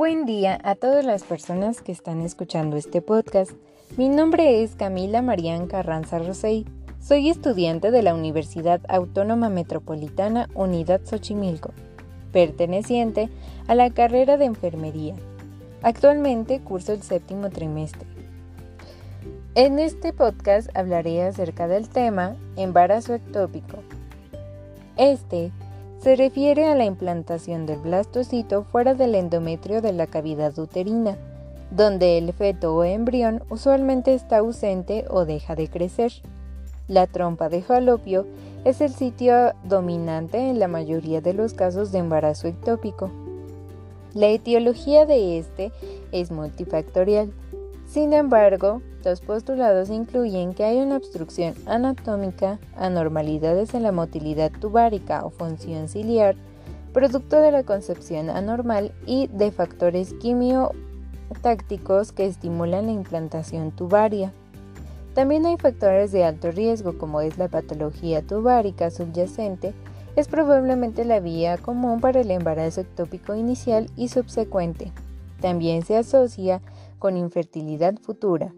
Buen día a todas las personas que están escuchando este podcast. Mi nombre es Camila Marían Carranza Rosey. Soy estudiante de la Universidad Autónoma Metropolitana Unidad Xochimilco, perteneciente a la carrera de enfermería. Actualmente curso el séptimo trimestre. En este podcast hablaré acerca del tema embarazo ectópico. Este se refiere a la implantación del blastocito fuera del endometrio de la cavidad uterina, donde el feto o embrión usualmente está ausente o deja de crecer. La trompa de falopio es el sitio dominante en la mayoría de los casos de embarazo ectópico. La etiología de este es multifactorial. Sin embargo, los postulados incluyen que hay una obstrucción anatómica, anormalidades en la motilidad tubárica o función ciliar, producto de la concepción anormal y de factores quimiotácticos que estimulan la implantación tubaria. También hay factores de alto riesgo como es la patología tubárica subyacente, es probablemente la vía común para el embarazo ectópico inicial y subsecuente. También se asocia con infertilidad futura.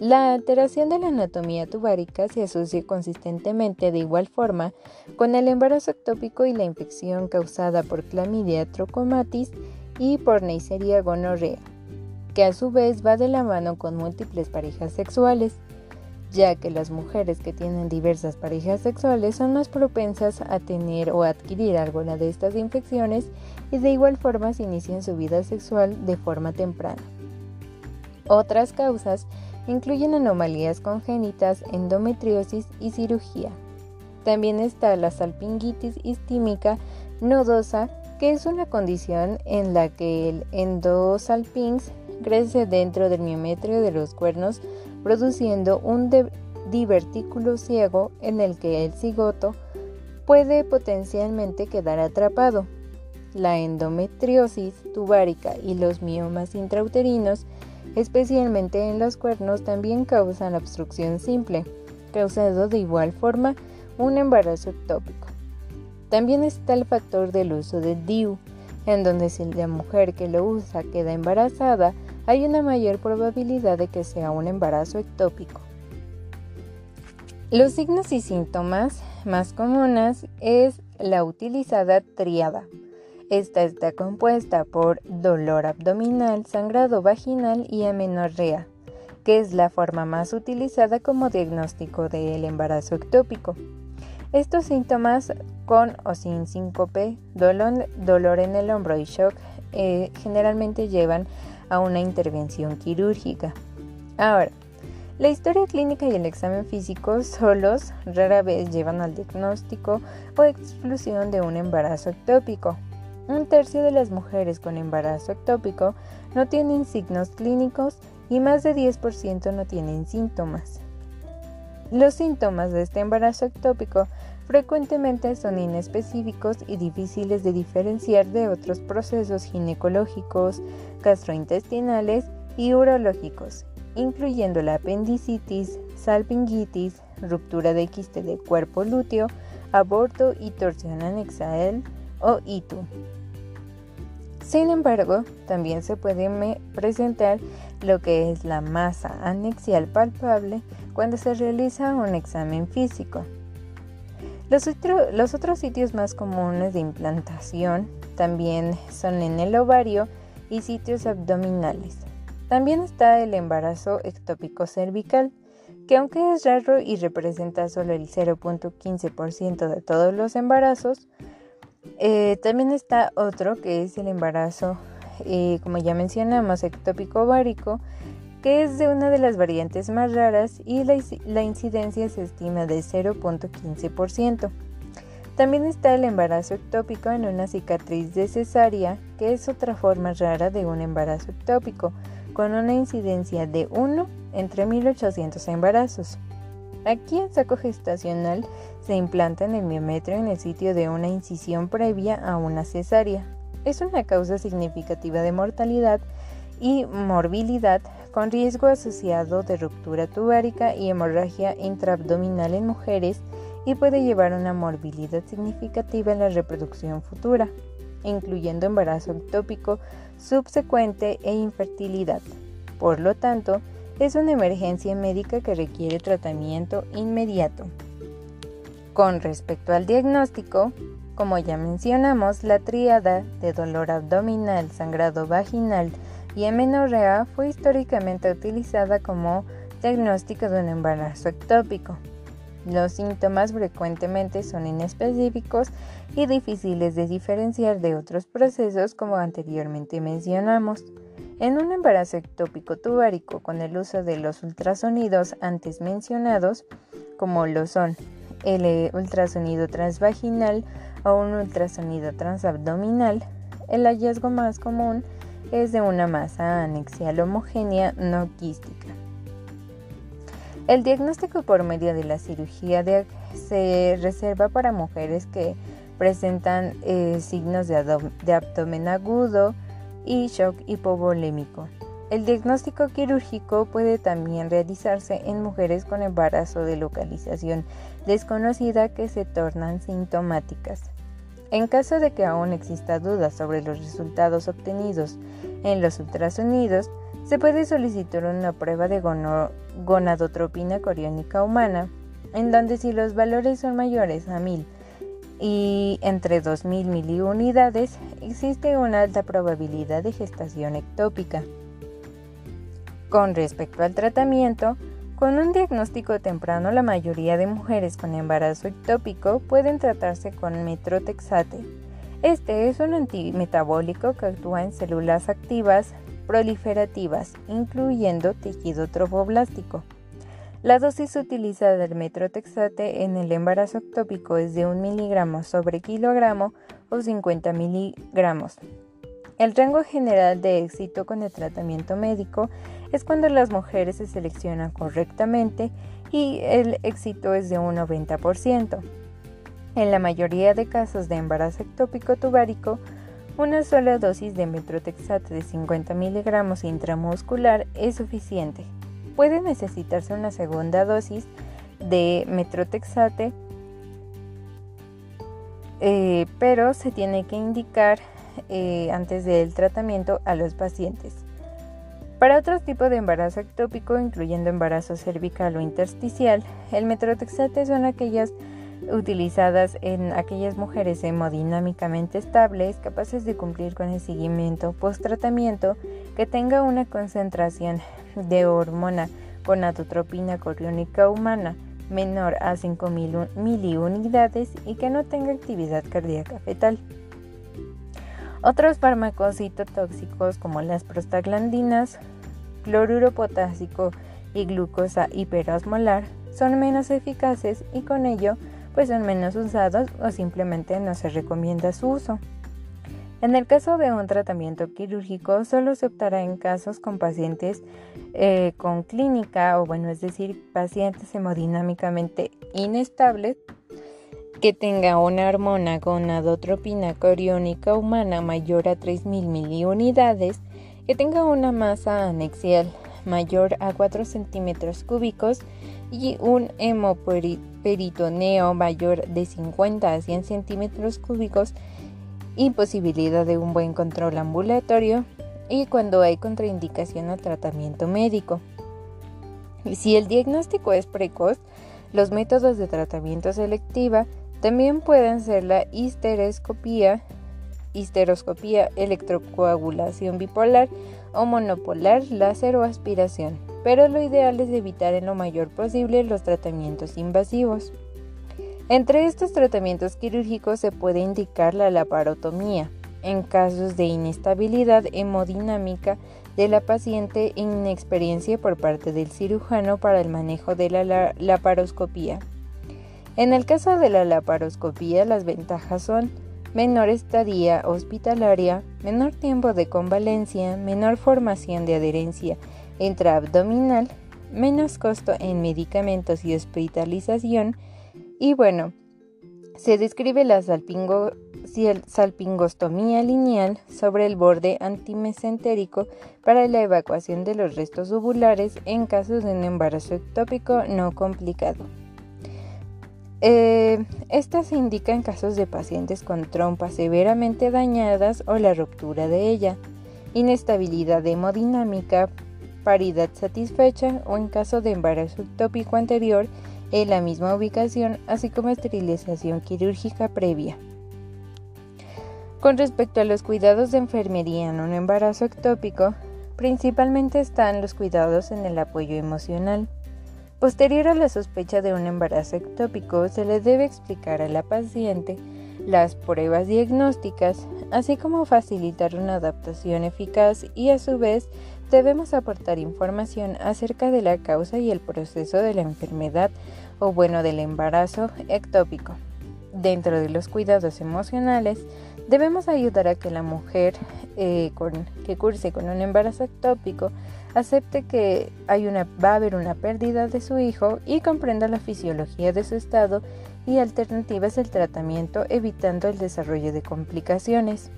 La alteración de la anatomía tubárica se asocia consistentemente de igual forma con el embarazo ectópico y la infección causada por clamidia trochomatis y por Neisseria gonorrea, que a su vez va de la mano con múltiples parejas sexuales, ya que las mujeres que tienen diversas parejas sexuales son más propensas a tener o adquirir alguna de estas infecciones y de igual forma se inician su vida sexual de forma temprana. Otras causas incluyen anomalías congénitas, endometriosis y cirugía. También está la salpingitis istímica nodosa, que es una condición en la que el endosalpinx crece dentro del miometrio de los cuernos, produciendo un divertículo ciego en el que el cigoto puede potencialmente quedar atrapado. La endometriosis tubárica y los miomas intrauterinos especialmente en los cuernos, también causan obstrucción simple, causando de igual forma un embarazo ectópico. También está el factor del uso de DIU, en donde si la mujer que lo usa queda embarazada, hay una mayor probabilidad de que sea un embarazo ectópico. Los signos y síntomas más comunes es la utilizada triada, esta está compuesta por dolor abdominal, sangrado vaginal y amenorrea, que es la forma más utilizada como diagnóstico del embarazo ectópico. Estos síntomas con o sin síncope, dolor, en el hombro y shock eh, generalmente llevan a una intervención quirúrgica. Ahora, la historia clínica y el examen físico solos rara vez llevan al diagnóstico o exclusión de un embarazo ectópico, un tercio de las mujeres con embarazo ectópico no tienen signos clínicos y más de 10% no tienen síntomas. Los síntomas de este embarazo ectópico frecuentemente son inespecíficos y difíciles de diferenciar de otros procesos ginecológicos, gastrointestinales y urológicos, incluyendo la apendicitis, salpingitis, ruptura de quiste de cuerpo lúteo, aborto y torsión anexa o ITU. Sin embargo, también se puede presentar lo que es la masa anexial palpable cuando se realiza un examen físico. Los, los, otros sitios más comunes de implantación también son en el ovario y sitios abdominales. También está el embarazo ectópico cervical, que aunque es raro y representa solo el 0.15% de todos los embarazos, eh, también está otro que es el embarazo, eh, como ya mencionamos, ectópico ovárico, que es de una de las variantes más raras y la, la incidencia se estima de 0.15%. También está el embarazo ectópico en una cicatriz de cesárea, que es otra forma rara de un embarazo ectópico, con una incidencia de 1 entre 1800 embarazos. Aquí el saco gestacional se implanta en el miometrio en el sitio de una incisión previa a una cesárea. Es una causa significativa de mortalidad y morbilidad con riesgo asociado de ruptura tubárica y hemorragia intraabdominal en mujeres y puede llevar a una morbilidad significativa en la reproducción futura. incluyendo embarazo ectópico subsecuente e infertilidad. Por lo tanto, es una emergencia médica que requiere tratamiento inmediato. Con respecto al diagnóstico, como ya mencionamos, la tríada de dolor abdominal, sangrado vaginal y amenorrea fue históricamente utilizada como diagnóstico de un embarazo ectópico. Los síntomas frecuentemente son inespecíficos y difíciles de diferenciar de otros procesos como anteriormente mencionamos. En un embarazo ectópico tubárico con el uso de los ultrasonidos antes mencionados, como lo son el ultrasonido transvaginal o un ultrasonido transabdominal, el hallazgo más común es de una masa anexial homogénea no quística. El diagnóstico por medio de la cirugía se reserva para mujeres que presentan eh, signos de abdomen agudo y shock hipovolémico. El diagnóstico quirúrgico puede también realizarse en mujeres con embarazo de localización desconocida que se tornan sintomáticas. En caso de que aún exista duda sobre los resultados obtenidos en los ultrasonidos, se puede solicitar una prueba de gonadotropina coriónica humana, en donde si los valores son mayores a 1000 y entre 2000 miliunidades, existe una alta probabilidad de gestación ectópica. Con respecto al tratamiento, con un diagnóstico temprano, la mayoría de mujeres con embarazo ectópico pueden tratarse con metrotexate. Este es un antimetabólico que actúa en células activas proliferativas, incluyendo tejido trofoblástico. La dosis utilizada del metrotexate en el embarazo ectópico es de 1 miligramo sobre kilogramo o 50 miligramos. El rango general de éxito con el tratamiento médico es cuando las mujeres se seleccionan correctamente y el éxito es de un 90%. En la mayoría de casos de embarazo ectópico tubárico, una sola dosis de metrotexate de 50 miligramos intramuscular es suficiente. Puede necesitarse una segunda dosis de metrotexate, eh, pero se tiene que indicar eh, antes del tratamiento a los pacientes. Para otros tipos de embarazo ectópico, incluyendo embarazo cervical o intersticial, el metrotexate son aquellas utilizadas en aquellas mujeres hemodinámicamente estables, capaces de cumplir con el seguimiento post-tratamiento, que tenga una concentración de hormona gonadotropina coriónica humana menor a 5 miliunidades y que no tenga actividad cardíaca fetal. Otros fármacos citotóxicos como las prostaglandinas, cloruro potásico y glucosa hiperosmolar son menos eficaces y con ello pues son menos usados o simplemente no se recomienda su uso. En el caso de un tratamiento quirúrgico, solo se optará en casos con pacientes eh, con clínica o bueno, es decir, pacientes hemodinámicamente inestables que tenga una hormona gonadotropina coriónica humana mayor a 3.000 miliunidades, que tenga una masa anexial mayor a 4 centímetros cúbicos y un hemoperitoneo mayor de 50 a 100 centímetros cúbicos y posibilidad de un buen control ambulatorio y cuando hay contraindicación al tratamiento médico. Si el diagnóstico es precoz, los métodos de tratamiento selectiva también pueden ser la histeroscopía, histeroscopía, electrocoagulación bipolar o monopolar, láser o aspiración, pero lo ideal es evitar en lo mayor posible los tratamientos invasivos. Entre estos tratamientos quirúrgicos se puede indicar la laparotomía en casos de inestabilidad hemodinámica de la paciente e inexperiencia por parte del cirujano para el manejo de la laparoscopía. En el caso de la laparoscopía, las ventajas son menor estadía hospitalaria, menor tiempo de convalencia, menor formación de adherencia intraabdominal, menos costo en medicamentos y hospitalización y bueno, se describe la salpingostomía lineal sobre el borde antimesentérico para la evacuación de los restos ovulares en casos de un embarazo ectópico no complicado. Eh, esta se indica en casos de pacientes con trompas severamente dañadas o la ruptura de ella, inestabilidad hemodinámica, paridad satisfecha o en caso de embarazo ectópico anterior en la misma ubicación, así como esterilización quirúrgica previa. Con respecto a los cuidados de enfermería en un embarazo ectópico, principalmente están los cuidados en el apoyo emocional. Posterior a la sospecha de un embarazo ectópico, se le debe explicar a la paciente las pruebas diagnósticas, así como facilitar una adaptación eficaz y a su vez debemos aportar información acerca de la causa y el proceso de la enfermedad o bueno del embarazo ectópico. Dentro de los cuidados emocionales, debemos ayudar a que la mujer eh, que curse con un embarazo ectópico acepte que hay una, va a haber una pérdida de su hijo y comprenda la fisiología de su estado y alternativas del tratamiento evitando el desarrollo de complicaciones.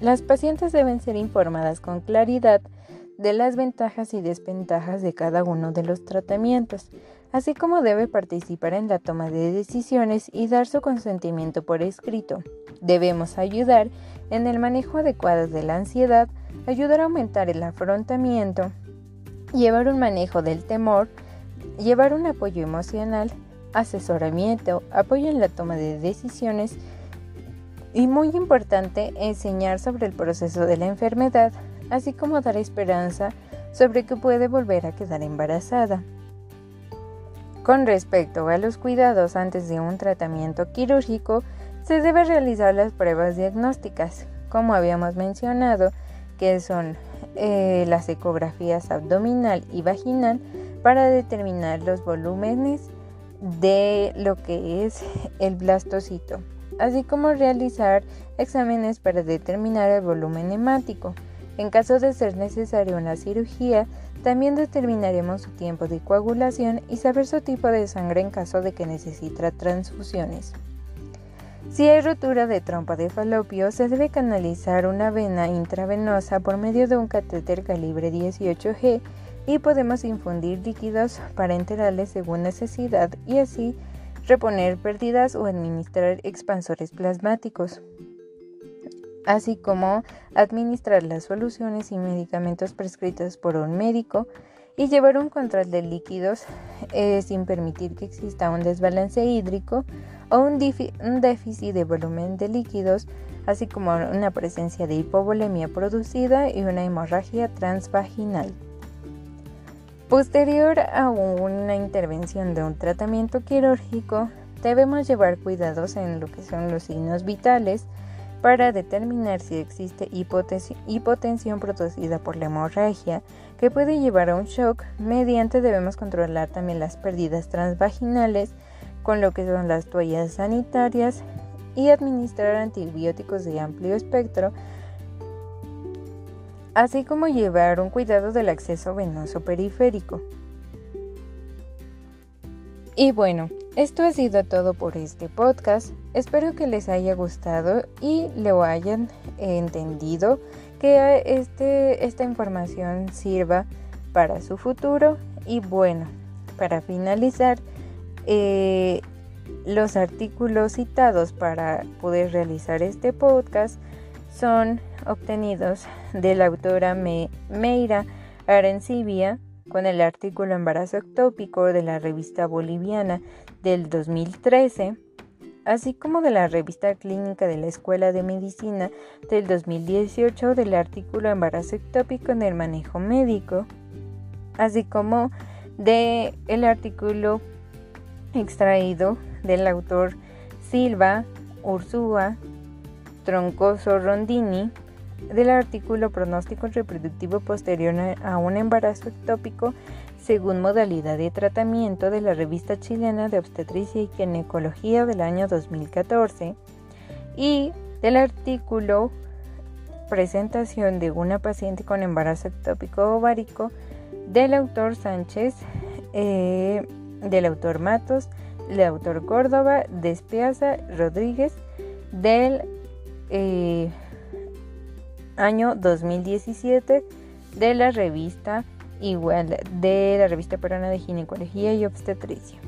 Las pacientes deben ser informadas con claridad de las ventajas y desventajas de cada uno de los tratamientos, así como debe participar en la toma de decisiones y dar su consentimiento por escrito. Debemos ayudar en el manejo adecuado de la ansiedad, ayudar a aumentar el afrontamiento, llevar un manejo del temor, llevar un apoyo emocional, asesoramiento, apoyo en la toma de decisiones y muy importante enseñar sobre el proceso de la enfermedad, así como dar esperanza sobre que puede volver a quedar embarazada. Con respecto a los cuidados antes de un tratamiento quirúrgico, se debe realizar las pruebas diagnósticas, como habíamos mencionado, que son eh, las ecografías abdominal y vaginal para determinar los volúmenes de lo que es el blastocito, así como realizar exámenes para determinar el volumen hemático. En caso de ser necesaria una cirugía, también determinaremos su tiempo de coagulación y saber su tipo de sangre en caso de que necesite transfusiones. Si hay rotura de trompa de falopio, se debe canalizar una vena intravenosa por medio de un catéter calibre 18G y podemos infundir líquidos parenterales según necesidad y así reponer pérdidas o administrar expansores plasmáticos, así como administrar las soluciones y medicamentos prescritos por un médico y llevar un control de líquidos eh, sin permitir que exista un desbalance hídrico o un, déficit de volumen de líquidos, así como una presencia de hipovolemia producida y una hemorragia transvaginal. Posterior a una intervención de un tratamiento quirúrgico, debemos llevar cuidados en lo que son los signos vitales para determinar si existe hipotensión producida por la hemorragia, que puede llevar a un shock. Mediante debemos controlar también las pérdidas transvaginales, con lo que son las toallas sanitarias y administrar antibióticos de amplio espectro, así como llevar un cuidado del acceso venoso periférico. Y bueno, esto ha sido todo por este podcast. Espero que les haya gustado y lo hayan entendido, que este, esta información sirva para su futuro. Y bueno, para finalizar, eh, los artículos citados para poder realizar este podcast son obtenidos de la autora Meira Arencibia con el artículo Embarazo ectópico de la revista boliviana del 2013, así como de la revista clínica de la Escuela de Medicina del 2018 del artículo Embarazo ectópico en el manejo médico, así como de el artículo extraído del autor Silva Ursúa Troncoso Rondini del artículo Pronóstico reproductivo posterior a un embarazo ectópico según modalidad de tratamiento de la revista chilena de obstetricia y ginecología del año 2014 y del artículo Presentación de una paciente con embarazo ectópico ovárico del autor Sánchez eh, del autor Matos, del autor Córdoba, Despiaza, Rodríguez, del eh, año 2017 de la revista igual de la revista peruana de ginecología y obstetricia.